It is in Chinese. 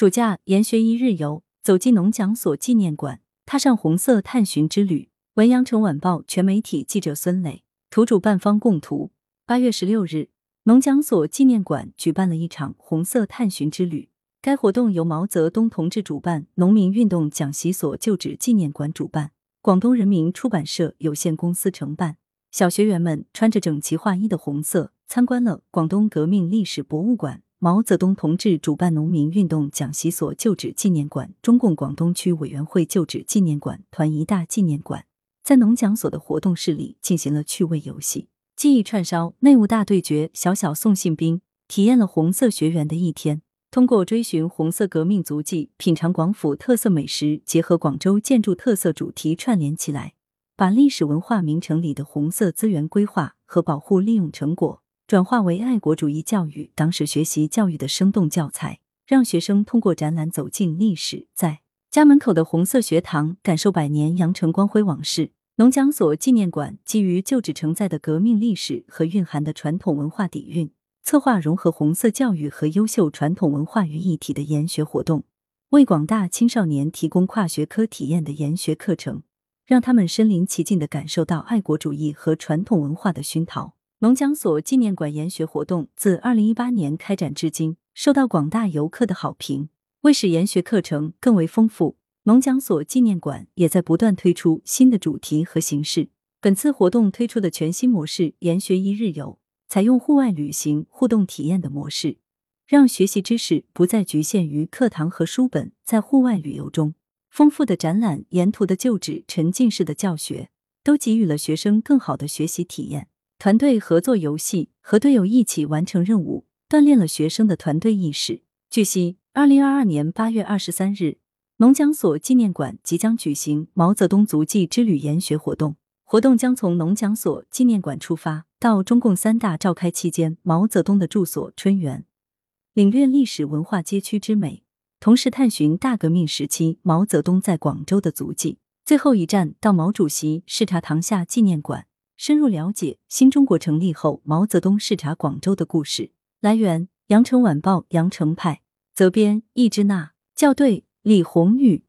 暑假研学一日游，走进农讲所纪念馆，踏上红色探寻之旅。文阳城晚报全媒体记者孙磊，图主办方供图。八月十六日，农讲所纪念馆举办了一场红色探寻之旅。该活动由毛泽东同志主办，农民运动讲习所旧址纪念馆主办，广东人民出版社有限公司承办。小学员们穿着整齐划一的红色，参观了广东革命历史博物馆。毛泽东同志主办农民运动讲习所旧址纪念馆、中共广东区委员会旧址纪念馆、团一大纪念馆，在农讲所的活动室里进行了趣味游戏、记忆串烧、内务大对决、小小送信兵，体验了红色学员的一天。通过追寻红色革命足迹、品尝广府特色美食，结合广州建筑特色主题串联起来，把历史文化名城里的红色资源规划和保护利用成果。转化为爱国主义教育、党史学习教育的生动教材，让学生通过展览走进历史，在家门口的红色学堂感受百年羊城光辉往事。农讲所纪念馆基于旧址承载的革命历史和蕴含的传统文化底蕴，策划融合红色教育和优秀传统文化于一体的研学活动，为广大青少年提供跨学科体验的研学课程，让他们身临其境的感受到爱国主义和传统文化的熏陶。农讲所纪念馆研学活动自二零一八年开展至今，受到广大游客的好评。为使研学课程更为丰富，农讲所纪念馆也在不断推出新的主题和形式。本次活动推出的全新模式“研学一日游”，采用户外旅行互动体验的模式，让学习知识不再局限于课堂和书本。在户外旅游中，丰富的展览、沿途的旧址、沉浸式的教学，都给予了学生更好的学习体验。团队合作游戏和队友一起完成任务，锻炼了学生的团队意识。据悉，二零二二年八月二十三日，农讲所纪念馆即将举行毛泽东足迹之旅研学活动。活动将从农讲所纪念馆出发，到中共三大召开期间毛泽东的住所春园，领略历史文化街区之美，同时探寻大革命时期毛泽东在广州的足迹。最后一站到毛主席视察塘下纪念馆。深入了解新中国成立后毛泽东视察广州的故事。来源：羊城晚报羊城派，责编：易之娜，校对：李红宇。